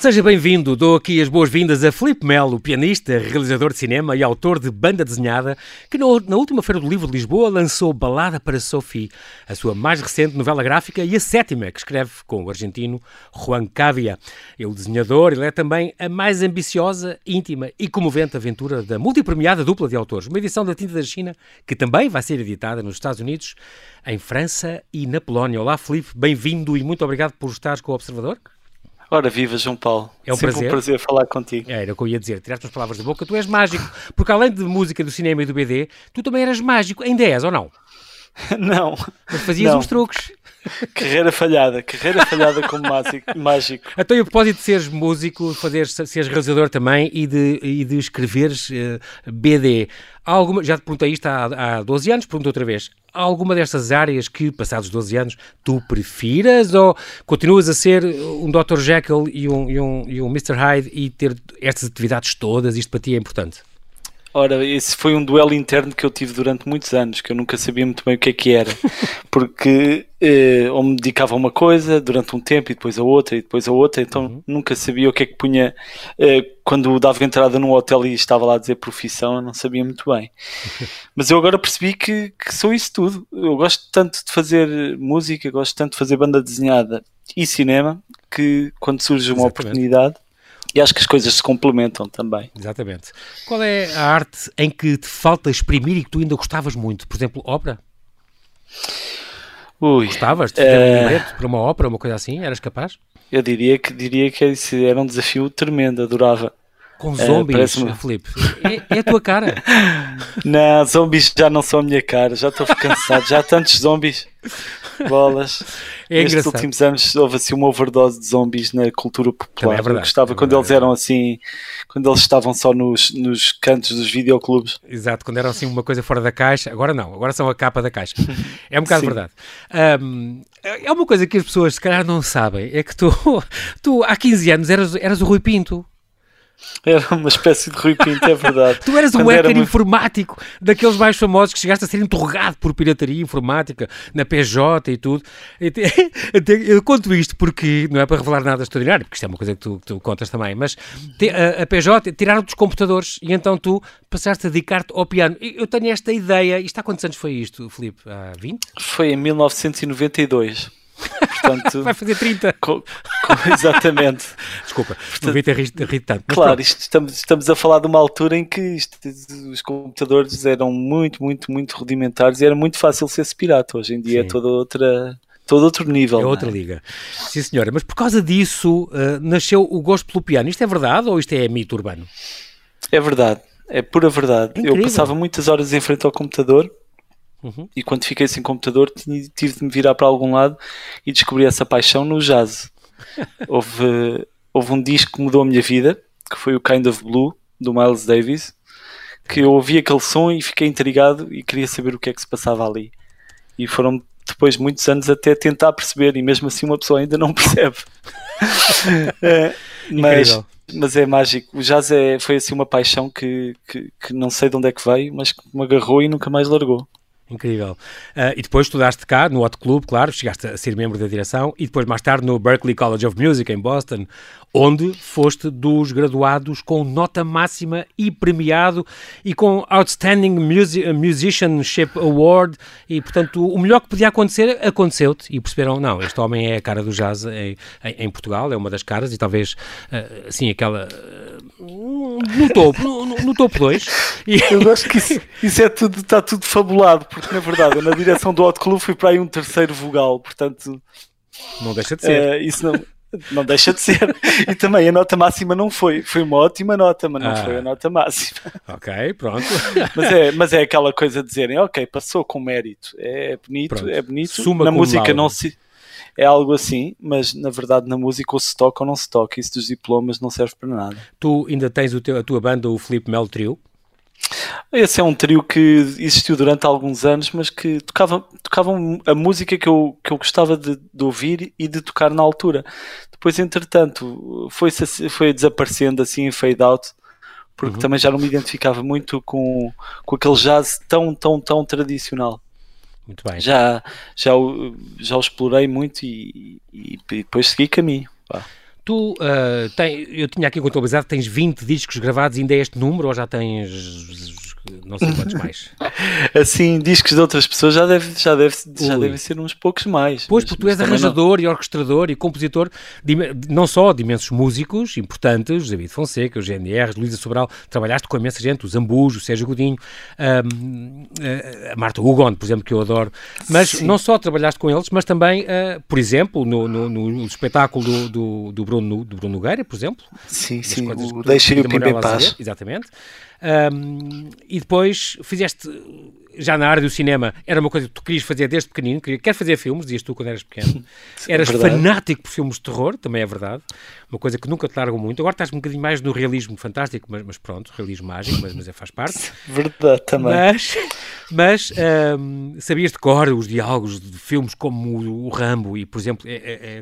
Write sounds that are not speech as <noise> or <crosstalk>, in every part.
Seja bem-vindo. Dou aqui as boas-vindas a Filipe Melo, pianista, realizador de cinema e autor de banda desenhada, que no, na última Feira do Livro de Lisboa lançou Balada para Sophie, a sua mais recente novela gráfica e a sétima que escreve com o argentino Juan Cavia. O desenhador, ele é também a mais ambiciosa, íntima e comovente aventura da multipremiada dupla de autores, uma edição da Tinta da China que também vai ser editada nos Estados Unidos, em França e na Polónia. Olá, Filipe, bem-vindo e muito obrigado por estares com o Observador. Ora, viva João Paulo. É um Sempre prazer. um prazer falar contigo. Era o que eu ia dizer. Tiraste as palavras da boca. Tu és mágico. Porque além de música do cinema e do BD, tu também eras mágico. Ainda és ou não? <laughs> Não. Mas fazias não. uns truques. <laughs> Carreira falhada, carreira falhada como mágico. Então, e a propósito de seres músico, fazer, seres realizador também e de, e de escreveres uh, BD, há alguma, já te perguntei isto há, há 12 anos, pergunto outra vez, alguma destas áreas que, passados 12 anos, tu prefiras ou continuas a ser um Dr. Jekyll e um, e um, e um Mr. Hyde e ter estas atividades todas, isto para ti é importante? Ora, esse foi um duelo interno que eu tive durante muitos anos, que eu nunca sabia muito bem o que é que era, <laughs> porque eh, ou me dedicava a uma coisa durante um tempo e depois a outra e depois a outra, então uhum. nunca sabia o que é que punha. Eh, quando dava entrada num hotel e estava lá a dizer profissão, eu não sabia muito bem. <laughs> Mas eu agora percebi que, que sou isso tudo. Eu gosto tanto de fazer música, gosto tanto de fazer banda desenhada e cinema, que quando surge uma Exatamente. oportunidade e acho que as coisas se complementam também. Exatamente. Qual é a arte em que te falta exprimir e que tu ainda gostavas muito? Por exemplo, ópera? Ui, Gostavas de fazer uh... um libreto para uma ópera, uma coisa assim? Eras capaz? Eu diria que, diria que era um desafio tremendo, adorava. Com zombies, uh, Felipe. É, é, a tua cara. <laughs> não, zombies já não são a minha cara, já estou cansado, já há tantos zombies. Bolas. É Nestes últimos anos houve assim uma overdose de zombies na cultura popular. É verdade, Eu gostava é quando eles eram assim, quando eles estavam só nos, nos cantos dos videoclubes. Exato, quando eram assim uma coisa fora da caixa. Agora não, agora são a capa da caixa. É um bocado <laughs> Sim. verdade. Um, é uma coisa que as pessoas se calhar não sabem, é que tu, <laughs> tu há 15 anos eras, eras o Rui Pinto. Era uma espécie de Rui Pinto, é verdade. <laughs> tu eras um hacker informático, daqueles mais famosos que chegaste a ser interrogado por pirataria informática na PJ e tudo. <laughs> Eu conto isto porque não é para revelar nada extraordinário, porque isto é uma coisa que tu, que tu contas também, mas a, a PJ tiraram dos computadores e então tu passaste a dedicar-te ao piano. Eu tenho esta ideia, isto há quantos anos foi isto, Filipe? Há 20? Foi em 1992. Portanto, Vai fazer 30. Com, com, exatamente. Desculpa, devia ter rido, tanto. Claro, isto, estamos, estamos a falar de uma altura em que isto, os computadores eram muito, muito, muito rudimentares e era muito fácil ser-se pirata. Hoje em dia é Sim. é toda outra todo outro nível. É outra é? liga. Sim, senhora. Mas por causa disso uh, nasceu o gosto pelo piano. Isto é verdade ou isto é mito urbano? É verdade. É pura verdade. É eu passava muitas horas em frente ao computador Uhum. E quando fiquei sem computador, tive de me virar para algum lado e descobri essa paixão no jazz. <laughs> houve, houve um disco que mudou a minha vida, que foi o Kind of Blue, do Miles Davis, que eu ouvi aquele som e fiquei intrigado e queria saber o que é que se passava ali. E foram depois muitos anos até tentar perceber, e mesmo assim uma pessoa ainda não <laughs> percebe. <laughs> é, mas, mas é mágico. O jazz é, foi assim uma paixão que, que, que não sei de onde é que veio, mas que me agarrou e nunca mais largou. Incrível. Uh, e depois estudaste cá, no Hot Club, claro, chegaste a ser membro da direção, e depois mais tarde no Berklee College of Music, em Boston, onde foste dos graduados com nota máxima e premiado, e com Outstanding Music Musicianship Award, e portanto o melhor que podia acontecer, aconteceu-te, e perceberam, não, este homem é a cara do jazz em, em Portugal, é uma das caras, e talvez, uh, assim, aquela... Uh, no topo, no, no topo 2. Eu gosto que isso, isso é tudo, está tudo fabulado, <laughs> na verdade eu na direção do Hot Club fui para aí um terceiro vogal, portanto. Não deixa de ser. Uh, isso não. Não deixa de ser. E também a nota máxima não foi. Foi uma ótima nota, mas não ah. foi a nota máxima. Ok, pronto. Mas é, mas é aquela coisa de dizerem, ok, passou com mérito. É bonito, pronto. é bonito. Suma na música não se. É algo assim, mas na verdade na música ou se toca ou não se toca. Isso dos diplomas não serve para nada. Tu ainda tens o teu, a tua banda, o Felipe Mel Trio? Esse é um trio que existiu durante alguns anos, mas que tocava, a música que eu, que eu gostava de, de ouvir e de tocar na altura. Depois, entretanto, foi, foi desaparecendo assim em fade out, porque uhum. também já não me identificava muito com, com aquele jazz tão, tão, tão tradicional. Muito bem. Já, já, já o explorei muito e, e, e depois segui caminho. Pá. Tu, uh, tem, eu tinha aqui contabilizado, tens 20 discos gravados, ainda é este número ou já tens não sei quantos <laughs> mais. assim, discos de outras pessoas já deve, já deve, já deve ser uns poucos mais. Pois, porque tu és arranjador não. e orquestrador e compositor, de, não só de imensos músicos importantes, David Fonseca, o GNR, Luísa Sobral, trabalhaste com imensa gente, o Zambujo, o Sérgio Godinho, um, a Marta Hugon, por exemplo, que eu adoro, mas Sim. não só trabalhaste com eles, mas também, uh, por exemplo, no, no, no espetáculo do, do, do, Bruno, do Bruno Nogueira, por exemplo. Sim, sim, o Deixem o Pimba em Paz. Exatamente. Um, e depois fizeste, já na área do cinema, era uma coisa que tu querias fazer desde pequenino, quer fazer filmes, dizias tu quando eras pequeno. <laughs> Eras é fanático por filmes de terror, também é verdade. Uma coisa que nunca te largam muito. Agora estás um bocadinho mais no realismo fantástico, mas, mas pronto, realismo mágico, mas, mas é, faz parte. <laughs> Verdade, também. Mas, mas um, sabias de cor os diálogos de filmes como o, o Rambo e, por exemplo, é, é, é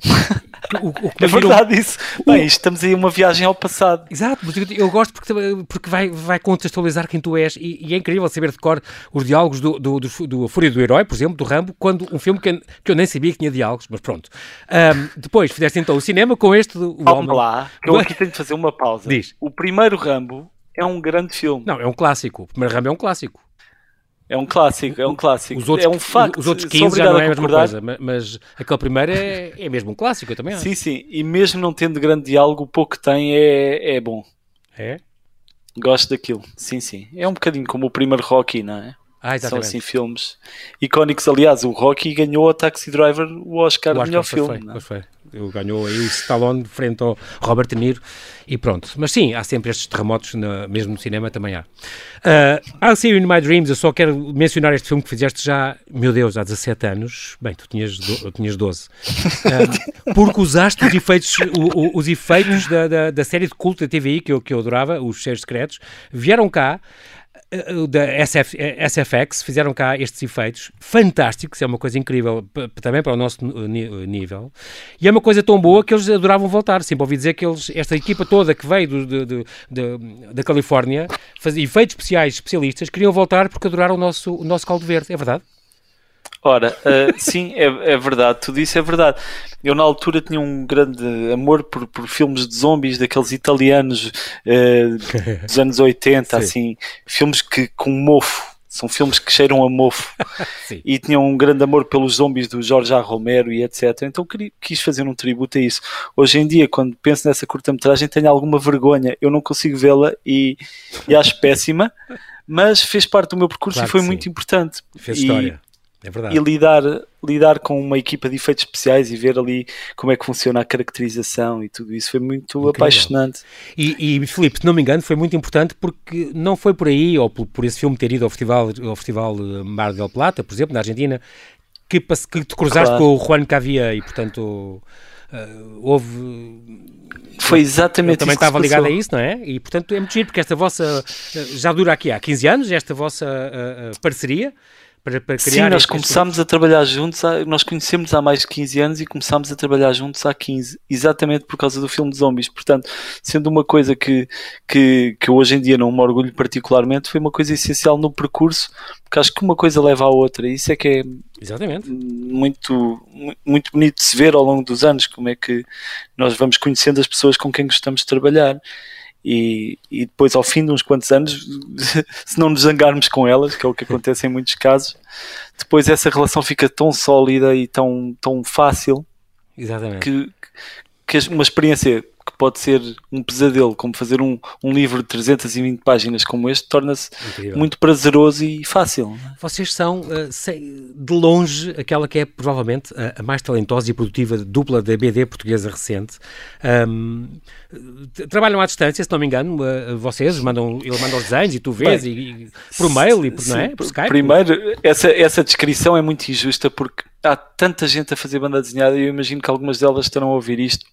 o, o <laughs> é verdade isso. Bem, estamos aí uma viagem ao passado. Exato, mas eu, eu gosto porque, porque vai, vai contextualizar quem tu és e, e, é incrível saber de cor os diálogos do, do, do, do Fúria do Herói, por exemplo, do Rambo, quando um filme que, que eu nem sabia que tinha diálogos, mas pronto. Um, depois fizeste então o cinema com este. O Calma lá, que eu aqui tenho de fazer uma pausa. Diz. O primeiro Rambo é um grande filme. Não, é um clássico. O primeiro Rambo é um clássico. É um clássico, é um clássico. Os outros, é um facto. Os outros 15 já não é a mesma coisa, mas, mas aquele primeiro é, é mesmo um clássico, eu também acho. Sim, sim, e mesmo não tendo grande diálogo, o pouco que tem é, é bom. É? Gosto daquilo, sim, sim. É um bocadinho como o primeiro Rocky, não é? Ah, São assim filmes icónicos. Aliás, o Rocky ganhou a Taxi Driver o Oscar, o Oscar melhor filme. Foi, foi. Ganhou aí o Stallone frente ao Robert De Niro e pronto. Mas sim, há sempre estes terremotos, no, mesmo no cinema também há. Uh, I'll See You In My Dreams, eu só quero mencionar este filme que fizeste já, meu Deus, há 17 anos. Bem, tu tinhas, do, tinhas 12. Uh, porque usaste os efeitos, o, o, os efeitos da, da, da, série de culto da TVI que eu, que eu adorava, os Cheiros Secretos, vieram cá da SF, SFX fizeram cá estes efeitos fantásticos, é uma coisa incrível também para o nosso nível, e é uma coisa tão boa que eles adoravam voltar. Sempre ouvi dizer que eles, esta equipa toda que veio do, do, do, da Califórnia, fazia efeitos especiais, especialistas, queriam voltar porque adoraram o nosso, o nosso caldo verde, é verdade? Ora, uh, sim, é, é, verdade, tudo isso é verdade. Eu na altura tinha um grande amor por, por filmes de zombies, daqueles italianos uh, dos anos 80, <laughs> assim, filmes que com mofo, são filmes que cheiram a mofo <laughs> e tinham um grande amor pelos zombies do Jorge A. Romero e etc. Então quis fazer um tributo a isso. Hoje em dia, quando penso nessa curta-metragem, tenho alguma vergonha. Eu não consigo vê-la e, e acho péssima, mas fez parte do meu percurso claro e foi muito importante. Fez e, história. É verdade. E lidar, lidar com uma equipa de efeitos especiais e ver ali como é que funciona a caracterização e tudo isso foi muito Incrível. apaixonante. E, e Filipe, se não me engano, foi muito importante porque não foi por aí, ou por, por esse filme ter ido ao Festival, ao Festival eh, Mar del Plata, por exemplo, na Argentina, que, que te cruzaste claro. com o Juan Cavia e, portanto, uh, houve foi exatamente Eu também estava ligado a isso, não é? E portanto é muito giro, porque esta vossa eh, já dura aqui há 15 anos, esta vossa uh, uh, parceria para, para criar. Sim, nós começámos a trabalhar juntos, há, nós conhecemos há mais de 15 anos e começámos a trabalhar juntos há 15, exatamente por causa do filme de zombies. Portanto, sendo uma coisa que, que, que hoje em dia não me orgulho particularmente, foi uma coisa essencial no percurso, porque acho que uma coisa leva à outra, e isso é que é exatamente. muito, muito bonito de se ver ao longo dos anos, como é que nós vamos conhecendo as pessoas com quem gostamos de trabalhar. E, e, depois ao fim de uns quantos anos, <laughs> se não nos zangarmos com elas, que é o que acontece em muitos casos, depois essa relação fica tão sólida e tão, tão fácil Exatamente. que, que uma experiência que pode ser um pesadelo, como fazer um, um livro de 320 páginas como este, torna-se muito prazeroso e fácil. É? Vocês são, uh, de longe, aquela que é provavelmente a, mais talentosa e produtiva dupla da BD portuguesa recente. Um, trabalham à distância, se não me engano, uh, vocês mandam, ele manda os desenhos e tu vês, Bem, e, e, por mail e por, sim, não é? por Skype. Primeiro, essa, essa descrição é muito injusta porque há tanta gente a fazer banda desenhada e eu imagino que algumas delas estarão a ouvir isto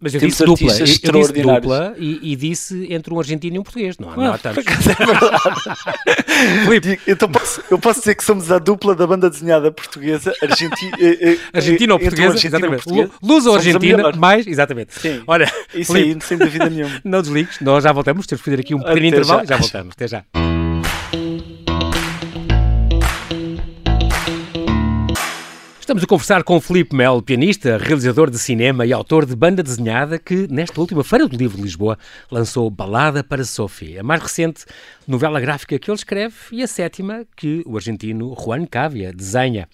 mas eu disse dupla, eu, eu disse dupla e, e, disse entre um argentino e um português, não, não há tantos. É verdade. <laughs> Filipe. Então posso, eu posso dizer que somos a dupla da banda desenhada portuguesa, argenti, eh, eh, argentina ou portuguesa, exatamente. Luz ou argentina, mais, exatamente. Sim, Olha, isso Filipe, aí, sem dúvida nenhuma. <laughs> Não desligues, nós já voltamos, temos que fazer aqui um pequeno Até intervalo, já. já voltamos. Até já. Estamos a conversar com Felipe Melo, pianista, realizador de cinema e autor de banda desenhada que, nesta última Feira do Livro de Lisboa, lançou Balada para Sophie, a mais recente novela gráfica que ele escreve e a sétima que o argentino Juan Cavia desenha.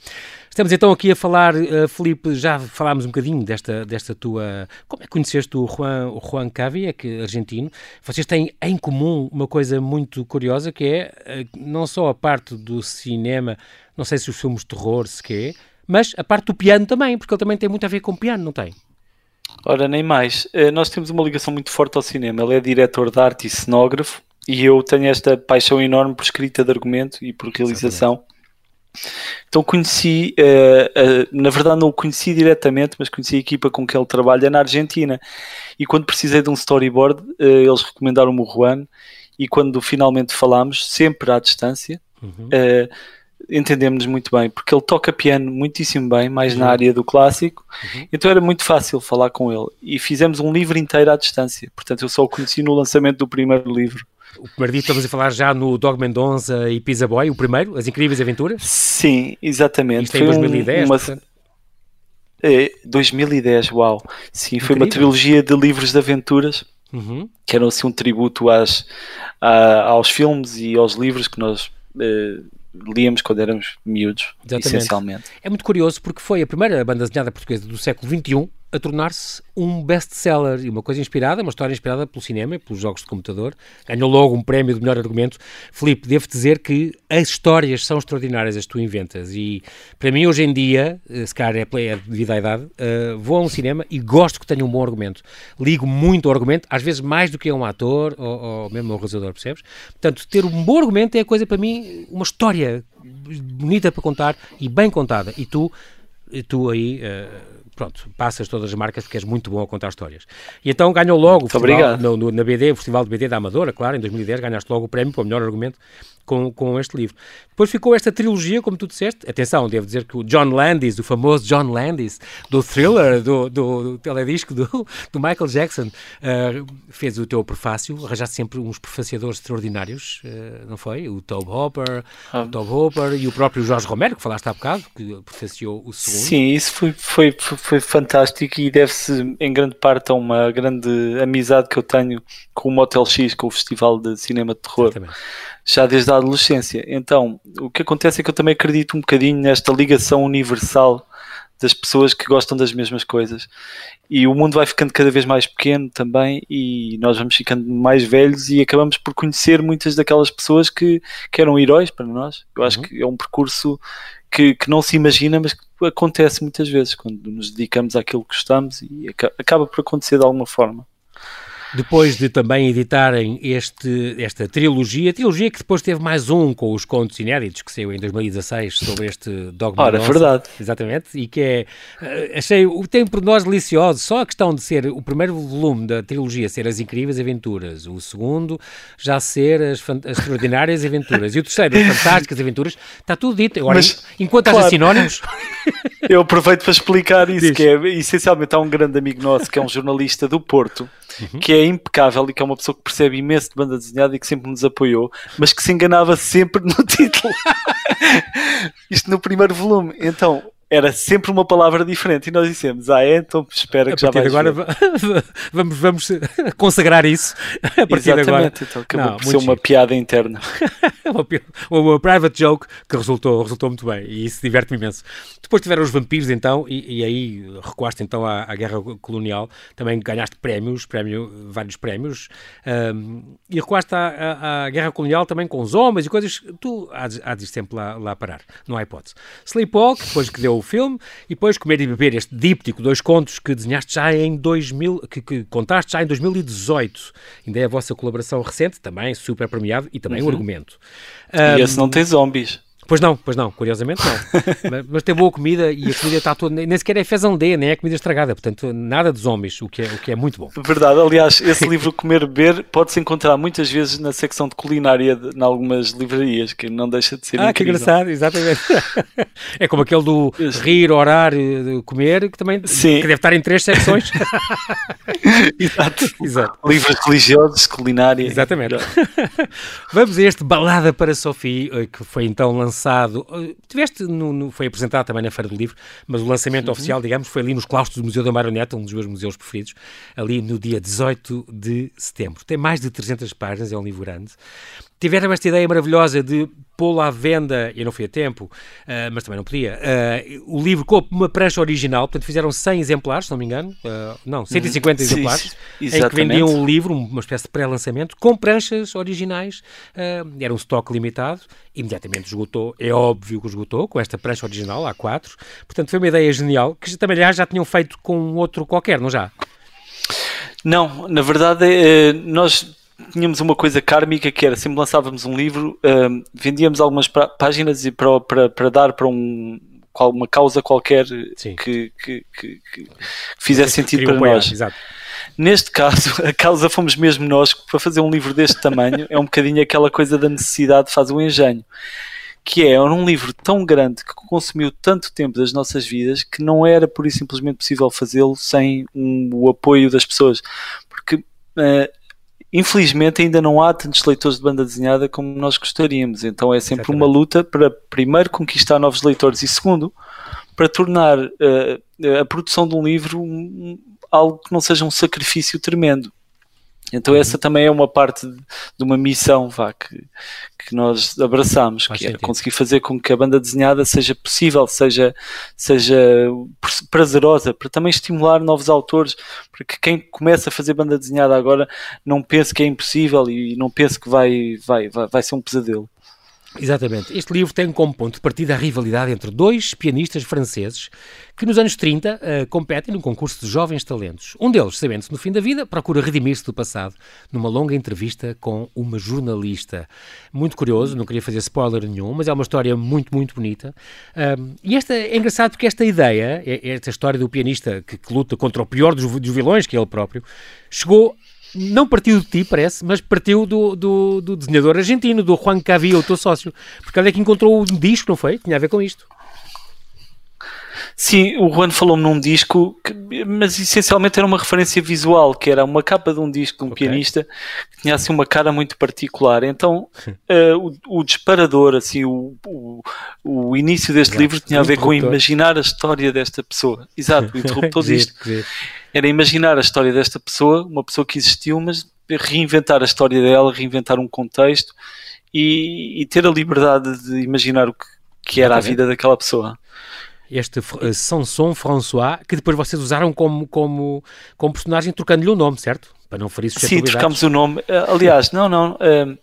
Estamos então aqui a falar, uh, Felipe, já falámos um bocadinho desta, desta tua... Como é que conheceste o Juan, o Juan Cavia, que é argentino? Vocês têm em comum uma coisa muito curiosa que é uh, não só a parte do cinema, não sei se os filmes de terror, se quê, mas a parte do piano também, porque ele também tem muito a ver com o piano, não tem? Ora, nem mais. Uh, nós temos uma ligação muito forte ao cinema. Ele é diretor de arte e cenógrafo e eu tenho esta paixão enorme por escrita de argumento e por realização. Então conheci, uh, uh, na verdade não o conheci diretamente, mas conheci a equipa com que ele trabalha na Argentina. E quando precisei de um storyboard, uh, eles recomendaram-me o Juan. E quando finalmente falámos, sempre à distância, uhum. Entendemos muito bem, porque ele toca piano muitíssimo bem, mais uhum. na área do clássico. Uhum. Então era muito fácil falar com ele. E fizemos um livro inteiro à distância. Portanto, eu só o conheci no lançamento do primeiro livro. O primeiro dia estamos a falar já no Dog Mendonça e Pizza Boy, o primeiro, As Incríveis Aventuras? Sim, exatamente. Isto foi em 2010, uma... É, 2010, uau. Sim, Incrível. foi uma trilogia de livros de aventuras uhum. que eram assim um tributo às, aos filmes e aos livros que nós uh, líamos quando éramos miúdos, Exatamente. essencialmente. É muito curioso porque foi a primeira banda desenhada portuguesa do século XXI a tornar-se um best-seller e uma coisa inspirada, uma história inspirada pelo cinema e pelos jogos de computador. Ganhou logo um prémio de melhor argumento. Filipe, devo dizer que as histórias são extraordinárias, as que tu inventas. E para mim, hoje em dia, eh, se calhar é, é devido à idade, uh, vou a um cinema e gosto que tenha um bom argumento. Ligo muito ao argumento, às vezes mais do que a um ator ou, ou mesmo a um realizador, percebes? Portanto, ter um bom argumento é a coisa para mim, uma história bonita para contar e bem contada. E tu, tu aí. Uh, pronto, passas todas as marcas porque és muito bom a contar histórias. E então ganhou logo o festival, no, no, na BD, o Festival de BD da Amadora, claro, em 2010 ganhaste logo o prémio para o melhor argumento com, com este livro. Depois ficou esta trilogia, como tu disseste. Atenção, devo dizer que o John Landis, o famoso John Landis, do thriller, do, do, do teledisco do, do, Michael Jackson, uh, fez o teu prefácio. Arranjaste sempre uns prefaciadores extraordinários, uh, não foi? O Tobe Hopper, ah. o Hopper e o próprio Jorge Romero, que falaste há bocado, que prefaciou o segundo. Sim, isso foi, foi, foi fantástico e deve-se em grande parte a uma grande amizade que eu tenho com o Motel X, com o Festival de Cinema de Terror. Exatamente já desde a adolescência. Então, o que acontece é que eu também acredito um bocadinho nesta ligação universal das pessoas que gostam das mesmas coisas. E o mundo vai ficando cada vez mais pequeno também, e nós vamos ficando mais velhos e acabamos por conhecer muitas daquelas pessoas que, que eram heróis para nós. Eu acho uhum. que é um percurso que, que não se imagina, mas que acontece muitas vezes quando nos dedicamos àquilo que gostamos e acaba por acontecer de alguma forma. Depois de também editarem este, esta trilogia, trilogia que depois teve mais um com os contos inéditos, que saiu em 2016 sobre este Dogma Ora, Nossa, verdade. Exatamente, e que é, eh, achei, tem por nós delicioso, só a questão de ser o primeiro volume da trilogia ser as incríveis aventuras, o segundo já ser as, as extraordinárias aventuras, e o terceiro as fantásticas aventuras, está tudo dito. Agora, Mas, enquanto claro. haja sinónimos... Eu aproveito para explicar isso, Diz. que é, essencialmente há um grande amigo nosso, que é um jornalista do Porto, uhum. que é impecável e que é uma pessoa que percebe imenso de banda desenhada e que sempre nos apoiou, mas que se enganava sempre no <laughs> título. Isto no primeiro volume. Então, era sempre uma palavra diferente e nós dissemos, ah é, então espera que já vai agora <laughs> vamos, vamos <laughs> consagrar isso a partir Exatamente, de agora. então acabou Não, por ser uma piada interna. <laughs> uma, uma private joke que resultou, resultou muito bem e isso diverte-me imenso. Depois tiveram os vampiros então e, e aí recuaste então à, à, guerra colonial, também ganhaste prémios, prémio, vários prémios um, e recuaste à, à, à, guerra colonial também com os homens e coisas, tu há, há de ir sempre lá, lá parar, não há hipótese. Sleepwalk, depois que deu o filme, e depois Comer e Beber, este díptico, dois contos que desenhaste já em 2000, que, que contaste já em 2018. Ainda é a vossa colaboração recente, também super premiado, e também uhum. um argumento. E um, esse não tem zombies. Pois não, pois não, curiosamente não. <laughs> mas, mas, tem boa comida e a comida está toda. Nem sequer é fezão D, nem é comida estragada, portanto, nada de zombies, o que é, o que é muito bom. Verdade, aliás, esse <laughs> livro Comer Beber pode-se encontrar muitas vezes na secção de culinária de, em algumas livrarias, que não deixa de ser Ah, incrível. que engraçado, exatamente. <laughs> é como aquele do rir, orar, comer, que também Sim. que deve estar em três secções. Exato. Exato. Livros religiosos, culinária. Exatamente. Vamos a este Balada para Sophie, eh, que foi então lançado lançado, uh, tiveste, no, no, foi apresentado também na Feira do Livro, mas o lançamento uhum. oficial, digamos, foi ali nos claustros do Museu da Marioneta, um dos meus museus preferidos, ali no dia 18 de setembro. Tem mais de 300 páginas, é um livro grande tiveram esta ideia maravilhosa de pô-lo à venda, eu não fui a tempo, uh, mas também não podia, uh, o livro com uma prancha original, portanto fizeram 100 exemplares, se não me engano, uh, não, 150 uhum. exemplares, sim, em que vendiam o livro, uma espécie de pré-lançamento, com pranchas originais, era um estoque limitado, imediatamente esgotou, é óbvio que esgotou, com esta prancha original, A4, portanto foi uma ideia genial, que também já, já tinham feito com outro qualquer, não já? Não, na verdade, é, nós tínhamos uma coisa kármica que era sempre lançávamos um livro, uh, vendíamos algumas páginas e para, para, para dar para um, uma causa qualquer que, que, que, que, fizesse sentido para nós. Exato. Neste caso, <laughs> a causa fomos mesmo nós, para fazer um livro deste tamanho, é um bocadinho aquela coisa da necessidade faz o engenho. Que é, era um livro tão grande que consumiu tanto tempo das nossas vidas que não era por e simplesmente possível fazê-lo sem um, o apoio das pessoas. Porque uh, infelizmente ainda não há tantos leitores de banda desenhada como nós gostaríamos. Então é sempre Exatamente. uma luta para, primeiro, conquistar novos leitores e, segundo, para tornar uh, a produção de um livro um, algo que não seja um sacrifício tremendo. Então uhum. essa também é uma parte de, de uma missão vá, que, que nós abraçamos, Faz que sentido. é conseguir fazer com que a banda desenhada seja possível, seja, seja prazerosa, para também estimular novos autores, para que quem começa a fazer banda desenhada agora não pense que é impossível e não pense que vai, vai, vai, vai ser um pesadelo. Exatamente. Este livro tem como ponto de partida a rivalidade entre dois pianistas franceses que nos anos 30 uh, eh, competem num concurso de jovens talentos. Um deles, sabendo-se no fim da vida, procura redimir-se do passado numa longa entrevista com uma jornalista. Muito curioso, não queria fazer spoiler nenhum, mas é uma história muito, muito bonita. Uh, e esta é engraçado porque esta ideia, esta história do pianista que, que luta contra o pior dos, dos vilões, que é ele próprio, chegou não partiu de ti, parece, mas partiu do, do, do desenhador argentino, do Juan Cavi, o teu sócio. Porque ele é que encontrou um disco, não foi? Tinha a ver com isto. Sim, o Juan falou-me num disco, que, mas essencialmente era uma referência visual, que era uma capa de um disco de um okay. pianista que tinha assim uma cara muito particular. Então uh, <laughs> o, o, disparador, assim, o, o, o início deste Exato. livro tinha a ver com imaginar a história desta pessoa. Exato, o <laughs> interruptor disto. Era imaginar a história desta pessoa, uma pessoa que existiu, mas reinventar a história dela, reinventar um contexto e, e ter a liberdade de imaginar o que, que era a vida daquela pessoa este uh, Sanson François, que depois vocês usaram como, como, como personagem, trocando-lhe o nome, certo? Para não ferir Sim, trocamos o nome. Eh, aliás, não, não. Uh,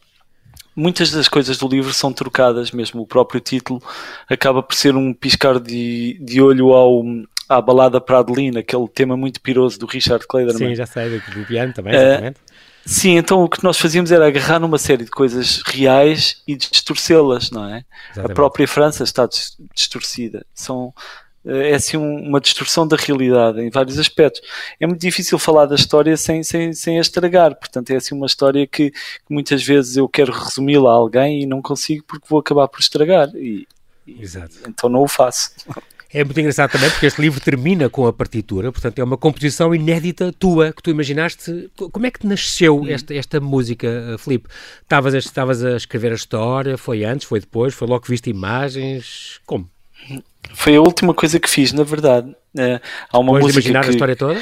muitas das coisas do livro são trocadas, mesmo o próprio título acaba por ser um piscar de, de olho ao, à balada para Adelina, aquele tema muito piroso do Richard Clayderman. Sim, já sei, do piano também, exatamente. Uh, Sim, então o que nós fazíamos era agarrar numa série de coisas reais e distorcê-las, não é? Exatamente. A própria França está distorcida. São, eh, é assim uma distorção da realidade em vários aspectos. É muito difícil falar da história sem, sem, sem a estragar, portanto é assim uma história que, que muitas vezes eu quero resumi-la a alguém e não consigo porque vou acabar por estragar. E, Exato. então não o faço. É muito engraçado também porque este livro termina com a partitura, portanto é uma composição inédita tua que tu imaginaste. Como é que nasceu hum. esta, esta música, eh, Filipe? Estavas a, estavas a escrever a história? Foi antes? Foi depois? Foi logo que viste imagens? Como? Foi a última coisa que fiz, na verdade. Uh, há uma Depois música imaginar que... a história toda?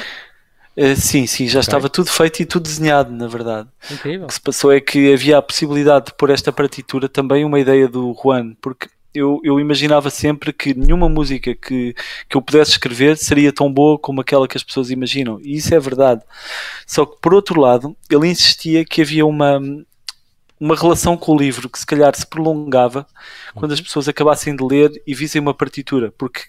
Uh, sim, sim, já okay. estava tudo feito e tudo desenhado, na verdade. Incrível. O que se passou é que havia a possibilidade de pôr esta partitura também uma ideia do Juan, porque eu, eu imaginava sempre que nenhuma música que, que eu pudesse escrever seria tão boa como aquela que as pessoas imaginam. E isso é verdade. Só que, por outro lado, ele insistia que havia uma, uma relação com o livro que se calhar se prolongava quando as uhum. pessoas acabassem de ler e vissem uma partitura. Porque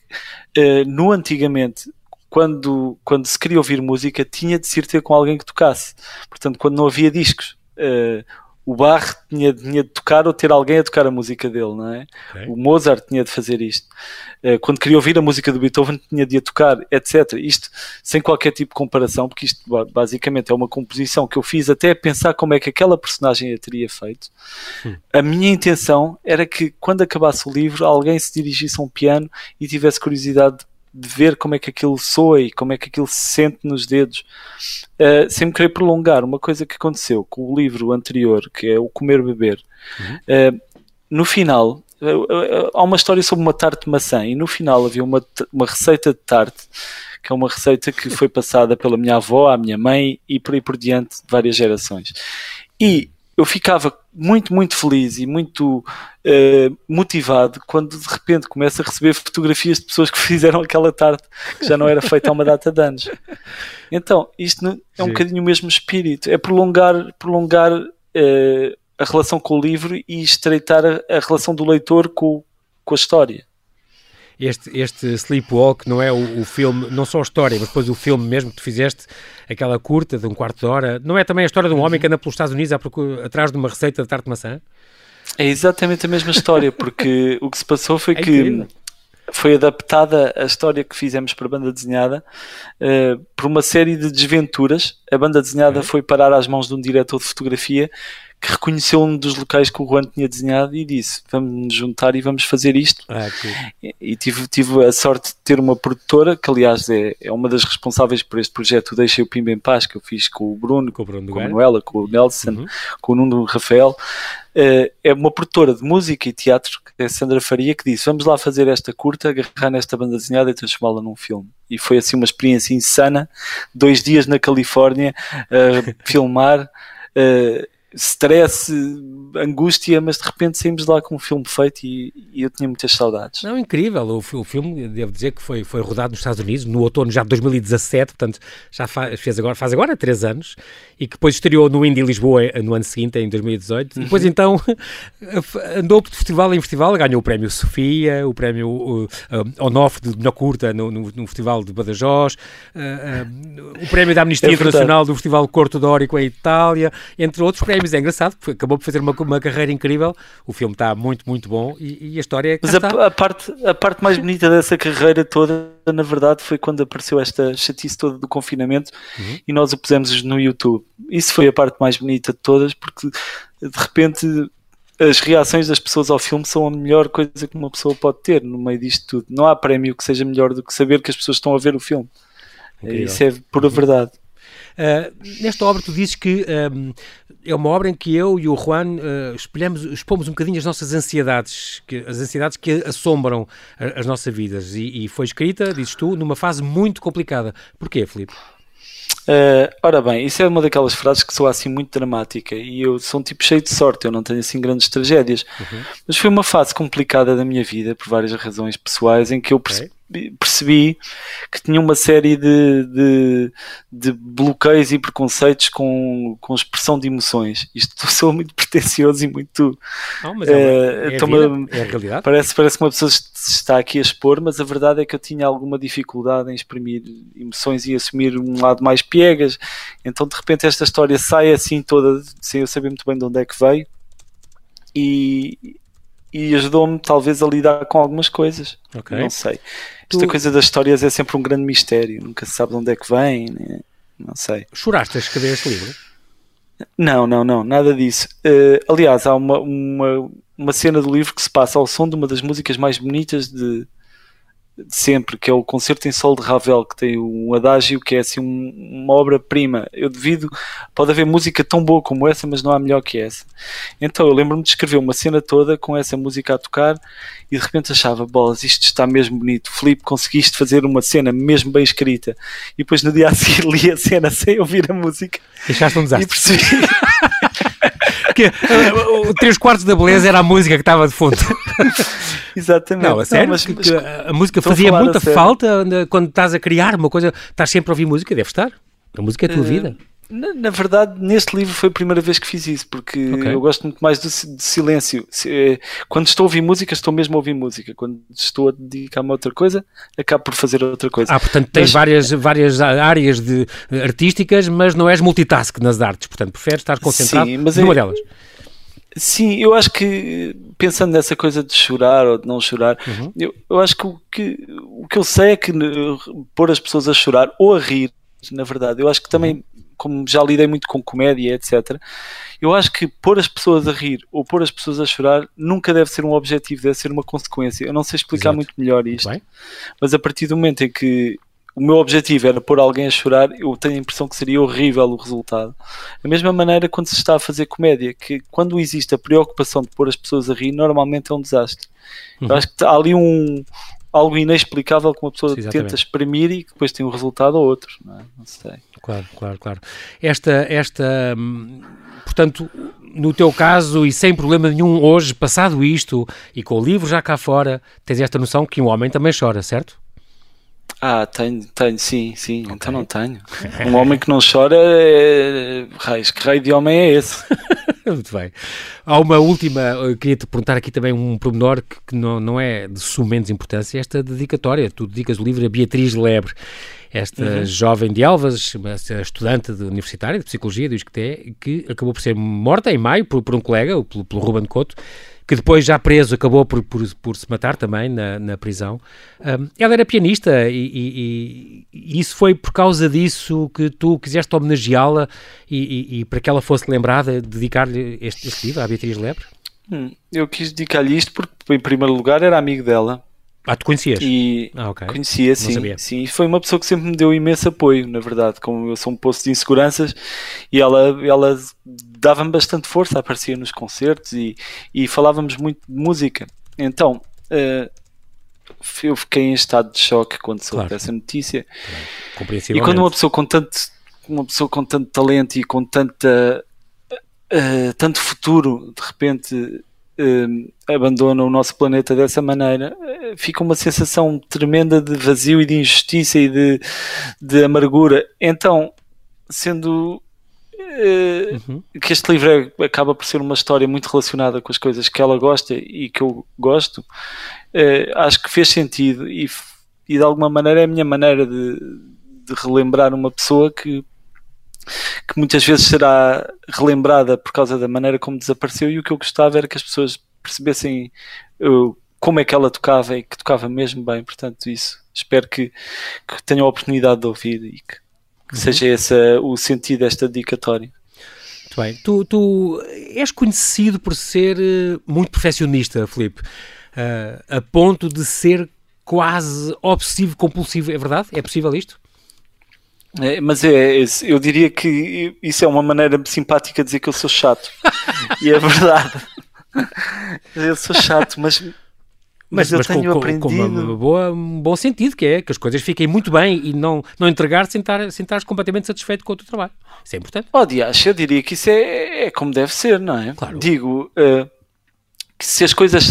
uh, no antigamente, quando, quando se queria ouvir música, tinha de se ir ter com alguém que tocasse. Portanto, quando não havia discos. Uh, o Bach tinha, tinha, de tocar ou ter alguém a tocar a música dele, não é? Okay. O Mozart tinha de fazer isto. Eh, quando queria ouvir a música do Beethoven, tinha de a tocar, etc. Isto sem qualquer tipo de comparação, porque isto basicamente é uma composição que eu fiz até a pensar como é que aquela personagem a teria feito. Hum. A minha intenção era que quando acabasse o livro, alguém se dirigisse a um piano e tivesse curiosidade de de ver como é que aquilo soa e como é que aquilo se sente nos dedos, uh, sem me querer prolongar. Uma coisa que aconteceu com o livro anterior, que é o Comer Beber, uhum. uh, no final Há uma história sobre uma tarte de maçã e no final havia uma, uma receita de tarte que é uma receita que foi <laughs> passada pela minha avó, à minha mãe e por aí por diante de várias gerações. E eu ficava muito, muito feliz e muito uh, motivado quando de repente começo a receber fotografias de pessoas que <laughs> fizeram aquela tarde que já não era feita há uma data de anos. Então, isto é um Sim. bocadinho o mesmo espírito, é prolongar, prolongar uh, a relação com o livro e estreitar a, a relação do leitor com, com a história este, este Sleepwalk não é o, o, filme, não só a história, mas depois o filme mesmo que tu fizeste, aquela curta de um quarto de hora, não é também a história de um homem que anda pelos Estados Unidos procura, atrás de uma receita de tarte de maçã? É exatamente a mesma história, porque <laughs> o que se passou foi é que incrível. foi adaptada a história que fizemos para a banda desenhada uh, por uma série de desventuras. A banda desenhada foi parar às mãos de um diretor de fotografia que reconheceu um dos locais que o Juan tinha desenhado e disse: Vamos nos juntar e vamos fazer isto. Ah, e, e tive, tive a sorte de ter uma produtora, que aliás é, é uma das responsáveis por este projeto, Deixei o Pimba em Paz, que eu fiz com o Bruno, com, o Bruno com a Manuela, com o Nelson, uhum. com o Nuno Rafael. Uh, é uma produtora de música e teatro, que é a Sandra Faria, que disse: Vamos lá fazer esta curta, agarrar nesta banda desenhada e transformá-la num filme. E foi assim uma experiência insana. Dois dias na Califórnia, uh, <laughs> filmar. Uh, stress, angústia, mas de repente saímos de lá com um filme feito e, e eu tinha muitas saudades. Não, incrível. O, o, filme, devo dizer que foi, foi rodado nos Estados Unidos no outono já de 2017, portanto já faz, fez agora, faz agora três anos e que depois estreou no Indie Lisboa no ano seguinte, em 2018. Uhum. Depois então <laughs> andou de festival em festival, ganhou o prémio Sofia, o prémio uh, Onof de melhor curta no, no, no, Festival de Badajoz, uh, uh, o prémio da Amnistia é Internacional do Festival Corto Dórico em Itália, entre outros prémios mas é engraçado, acabou por fazer uma, uma carreira incrível. O filme está muito, muito bom e, e a história é Mas a, a, parte, a parte mais bonita dessa carreira toda, na verdade, foi quando apareceu esta chatice toda do confinamento uhum. e nós o pusemos no YouTube. Isso foi a parte mais bonita de todas, porque de repente as reações das pessoas ao filme são a melhor coisa que uma pessoa pode ter no meio disto tudo. Não há prémio que seja melhor do que saber que as pessoas estão a ver o filme. Incrível. Isso é pura verdade. Uh, nesta obra tu dizes que um, é uma obra em que eu e o Juan uh, espelhamos, expomos um bocadinho as nossas ansiedades, que, as ansiedades que assombram a, as nossas vidas. E, e, foi escrita, dizes tu, numa fase muito complicada. Porquê, Filipe? Uh, ora bem, isso é uma daquelas frases que soa assim muito dramática e eu sou um tipo cheio de sorte, eu não tenho assim grandes tragédias, uhum. mas foi uma fase complicada da minha vida por várias razões pessoais em que eu percebi, okay percebi que tinha uma série de, de, de, bloqueios e preconceitos com, com expressão de emoções. Isto <laughs> sou muito pretencioso e muito. Não, mas é, é, é, a, é a realidade. Parece, parece que uma pessoa se está aqui a expor, mas a verdade é que eu tinha alguma dificuldade em exprimir emoções e assumir um lado mais piegas. Então, de repente, esta história sai assim toda, sem eu saber muito bem de onde é que veio. E, e ajudou-me talvez a lidar com algumas coisas. Okay. Não sei. Tu... Esta coisa das histórias é sempre um grande mistério, nunca se sabe de onde é que vem, né? não sei. Choraste a escrever este livro? Não, não, não, nada disso. Uh, aliás, há uma, uma, uma cena do livro que se passa ao som de uma das músicas mais bonitas de, de sempre, que é o Concerto em Sol de Ravel, que tem um adágio que é assim um, uma obra-prima. Eu devido, pode haver música tão boa como essa, mas não há melhor que essa. Então eu lembro-me de escrever uma cena toda com essa música a tocar e de repente achava, bolas, isto está mesmo bonito. Filipe, conseguiste fazer uma cena mesmo bem escrita. E depois no dia a seguir <laughs> li a cena sem ouvir a música. Deixaste um desastre. E percebi. Que uh, uh, três quartos da beleza era a música que estava de fundo. <laughs> Exatamente. Não, a sério, não, mas, mas, a música fazia muita falta quando estás a criar uma coisa, estás sempre a ouvir música, deve estar. A música é a tua uh, vida. Na, na, verdade, neste livro foi a primeira vez que fiz isso, porque okay. eu gosto muito mais do, de silêncio. Eh, quando estou a ouvir música, estou mesmo a ouvir música. Quando estou a dedicar-me a outra coisa, acabo por fazer outra coisa. Ah, portanto, tens mas, várias, várias áreas de, artísticas, mas não és multitask nas artes, portanto, preferes estar concentrado sim, mas numa é, delas. Sim, eu acho que pensando nessa coisa de chorar ou de não chorar, uhum. eu, eu acho que o, que o que eu sei é que pôr as pessoas a chorar ou a rir, na verdade, eu acho que também uhum como já lidei muito com comédia, etc., eu acho que pôr as pessoas a rir ou pôr as pessoas a chorar nunca deve ser um objetivo, deve ser uma consequência. Eu não sei explicar Exato. muito melhor isto, Bem. mas a partir do momento em que o meu objetivo era pôr alguém a chorar, eu tenho a impressão que seria horrível o resultado. Da mesma maneira quando se está a fazer comédia, que quando existe a preocupação de pôr as pessoas a rir, normalmente é um desastre. Uhum. Eu acho que há ali um, algo inexplicável que uma pessoa Sim, tenta exprimir e que depois tem um resultado ou outro, não, é? não sei. Claro, claro, claro. Esta, esta, hum, portanto, no teu caso, e sem problema nenhum, hoje, passado isto, e com o livro já cá fora, tens esta noção que um homem também chora, certo? Ah, tenho, tenho, sim, sim. Okay. Então não tenho. <laughs> Um homem que não chora, é... Raios, que raio de homem é esse? <laughs> <laughs> Muito bem. Há uma última, queria-te perguntar aqui também um pormenor que, que não, não é de sumenos importância, esta dedicatória. Tu dedicas o livro a Beatriz Lebre, esta uhum. jovem de Elvas, estudante de universitária de Psicologia, diz que, é, que acabou por ser morta em maio por, por um colega, pelo, pelo Ruben Couto, que depois, já preso, acabou por, por, por se matar também na, na prisão. Um, ela era pianista e, e, e, isso foi por causa disso que tu quiseste homenageá-la e, e, para que ela fosse lembrada, dedicar-lhe este, este, livro à Beatriz Lebre? Hum, eu quis dedicar-lhe isto porque, em primeiro lugar, era amigo dela. Ah, tu conhecias? E ah, okay. Conhecia, sim. sim. E foi uma pessoa que sempre me deu imenso apoio, na verdade. Como eu sou um poço de inseguranças e ela, ela dava-me bastante força, aparecia nos concertos e, e falávamos muito de música. Então, uh, eu fiquei em estado de choque quando soube claro. essa notícia. Claro. E quando uma pessoa com tanto, uma pessoa com tanto talento e com tanta, uh, tanto futuro, de repente uh, abandona o nosso planeta dessa maneira, fica uma sensação tremenda de vazio e de injustiça e de, de amargura. Então, sendo uhum. que este livro é, acaba por ser uma história muito relacionada com as coisas que ela gosta e que eu gosto, uh, acho que fez sentido e, e, de alguma maneira é a minha maneira de, de relembrar uma pessoa que que muitas vezes será relembrada por causa da maneira como desapareceu e o que eu gostava era que as pessoas percebessem uh, como é que ela tocava e que tocava mesmo bem, portanto isso espero que, que tenham a oportunidade de ouvir e que que seja esse o sentido desta dedicatória. Muito bem. Tu, tu és conhecido por ser eh, muito perfeccionista, Filipe, uh, a ponto de ser quase obsessivo compulsivo. É verdade? É possível isto? É, mas é, é eu diria que isso é uma maneira simpática de dizer que eu sou chato. e é verdade. <laughs> Eu sou chato, mas mas, mas eu mas tenho com, aprendido... com boa, um bom sentido, que é que as coisas fiquem muito bem e não, não entregar sem estar, sem estar completamente satisfeito com o teu trabalho. Isso é importante. Oh, Dias, eu diria que isso é, é como deve ser, não é? Claro. Digo, uh, que se as coisas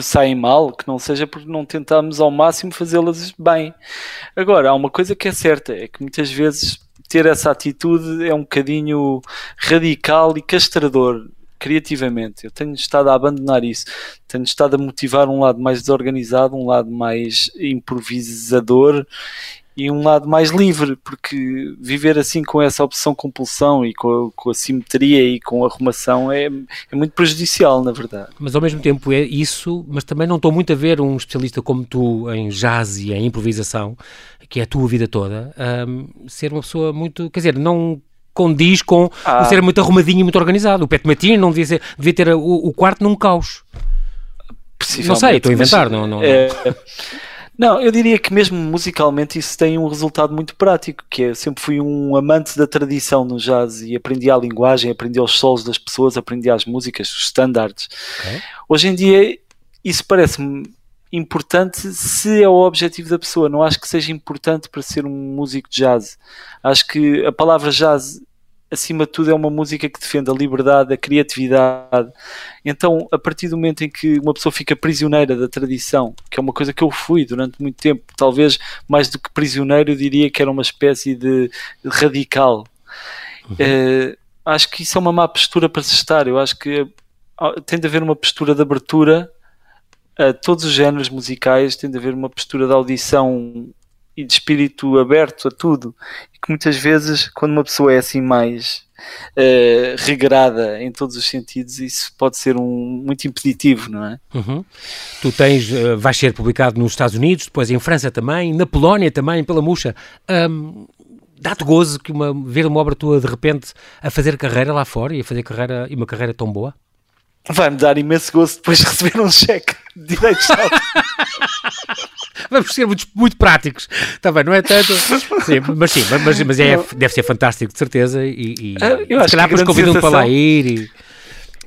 saem mal, que não seja porque não tentamos ao máximo fazê-las bem. Agora, há uma coisa que é certa, é que muitas vezes ter essa atitude é um bocadinho radical e castrador criativamente. Eu tenho estado a abandonar isso. Tenho estado a motivar um lado mais desorganizado, um lado mais improvisador e um lado mais livre, porque viver assim com essa obsessão-compulsão e com a, com a, simetria e com a arrumação é, é muito prejudicial, na verdade. Mas ao mesmo tempo é isso, mas também não estou muito a ver um especialista como tu em jazz e em improvisação, que é a tua vida toda, um, ser uma pessoa muito, quer dizer, não condiz com ah. o ser muito arrumadinho e muito organizado. O Pet Matini não devia, ser, devia ter o, o quarto num caos. Não sei, estou a inventar. Mas, não, não, é, <laughs> não, eu diria que mesmo musicalmente isso tem um resultado muito prático, que é, sempre fui um amante da tradição no jazz e aprendi a linguagem, aprendi os solos das pessoas, aprendi as músicas, os standards. Okay. Hoje em dia isso parece-me importante se é o objetivo da pessoa. Não acho que seja importante para ser um músico de jazz. Acho que a palavra jazz, acima de tudo, é uma música que defende a liberdade, a criatividade. Então, a partir do momento em que uma pessoa fica prisioneira da tradição, que é uma coisa que eu fui durante muito tempo, talvez mais do que prisioneiro, eu diria que era uma espécie de radical. Uhum. Uh, acho que isso é uma má postura para se estar. Eu acho que ah, tem de haver uma postura de abertura a todos os géneros musicais tem de haver uma postura de audição e de espírito aberto a tudo. E que muitas vezes, quando uma pessoa é assim mais uh, regrada em todos os sentidos, isso pode ser um, muito impeditivo, não é? Uhum. Tu tens, uh, vais ser publicado nos Estados Unidos, depois em França também, na Polónia também, pela Muxa. Um, Dá-te gozo que uma, ver uma obra tua de repente a fazer carreira lá fora e a fazer carreira e uma carreira tão boa? Vai-me dar imenso gosto depois de receber um cheque de direitos de <laughs> Vamos ser muito, muito práticos. Está bem, não é tanto. Sim, mas sim, mas, mas é, deve ser fantástico, de certeza. E, e ah, eu acho se calhar depois convidam para lá ir. E...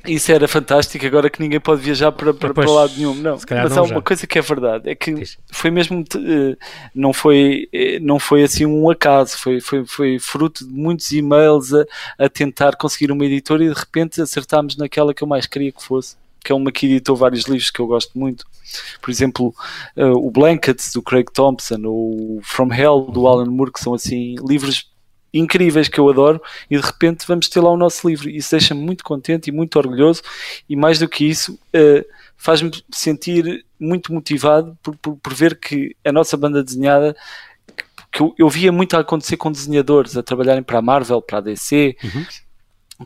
Isso era fantástico, agora que ninguém pode viajar para, para, para lado nenhum. Não, mas não há uma coisa que é verdade, é que foi mesmo, eh, não foi, eh, não foi assim um acaso, foi, foi, foi fruto de muitos e-mails a, a tentar conseguir uma editora e de repente acertámos naquela que eu mais queria que fosse que é uma que editou vários livros que eu gosto muito. Por exemplo, uh, o Blankets, do Craig Thompson, ou From Hell, do Alan Moore, que são assim livros incríveis que eu adoro e de repente vamos ter lá o nosso livro. Isso deixa-me muito contente e muito orgulhoso e mais do que isso uh, faz-me sentir muito motivado por, por, por, ver que a nossa banda desenhada que eu, eu, via muito a acontecer com desenhadores a trabalharem para a Marvel, para a DC, uhum.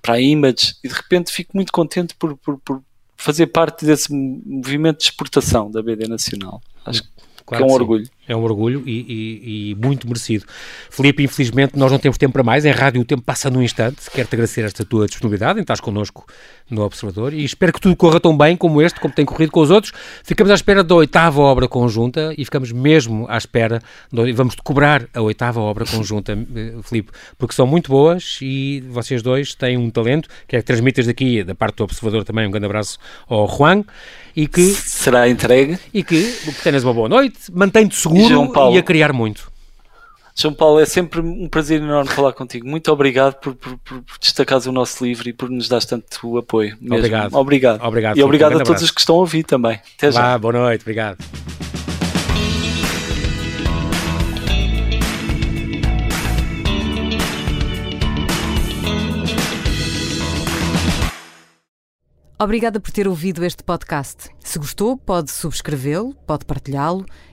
para a Image e de repente fico muito contente por, por, por fazer parte desse movimento de exportação da BD Nacional. Acho claro que é um orgulho. É um orgulho e, e, e, muito merecido. Felipe, infelizmente nós não temos tempo para mais. Em rádio o tempo passa num instante. Quero-te agradecer esta tua disponibilidade em estás connosco no Observador e espero que tudo corra tão bem como este, como tem corrido com os outros. Ficamos à espera da oitava obra conjunta e ficamos mesmo à espera, de, vamos cobrar a oitava obra conjunta, <laughs> eh, Felipe, porque são muito boas e vocês dois têm um talento que é que transmites daqui, da parte do Observador também, um grande abraço ao Juan e que... Será entregue. E que, que tenhas uma boa noite, mantém-te seguro e a criar muito. João Paulo, é sempre um prazer enorme falar contigo. Muito obrigado por, por, por destacares o nosso livro e por nos dar tanto apoio. Mesmo. Obrigado. Obrigado. obrigado e obrigado a todos abraço. os que estão a ouvir também. Até já. boa noite. Obrigado. Obrigada por ter ouvido este podcast. Se gostou, pode subscrevê-lo, pode partilhá-lo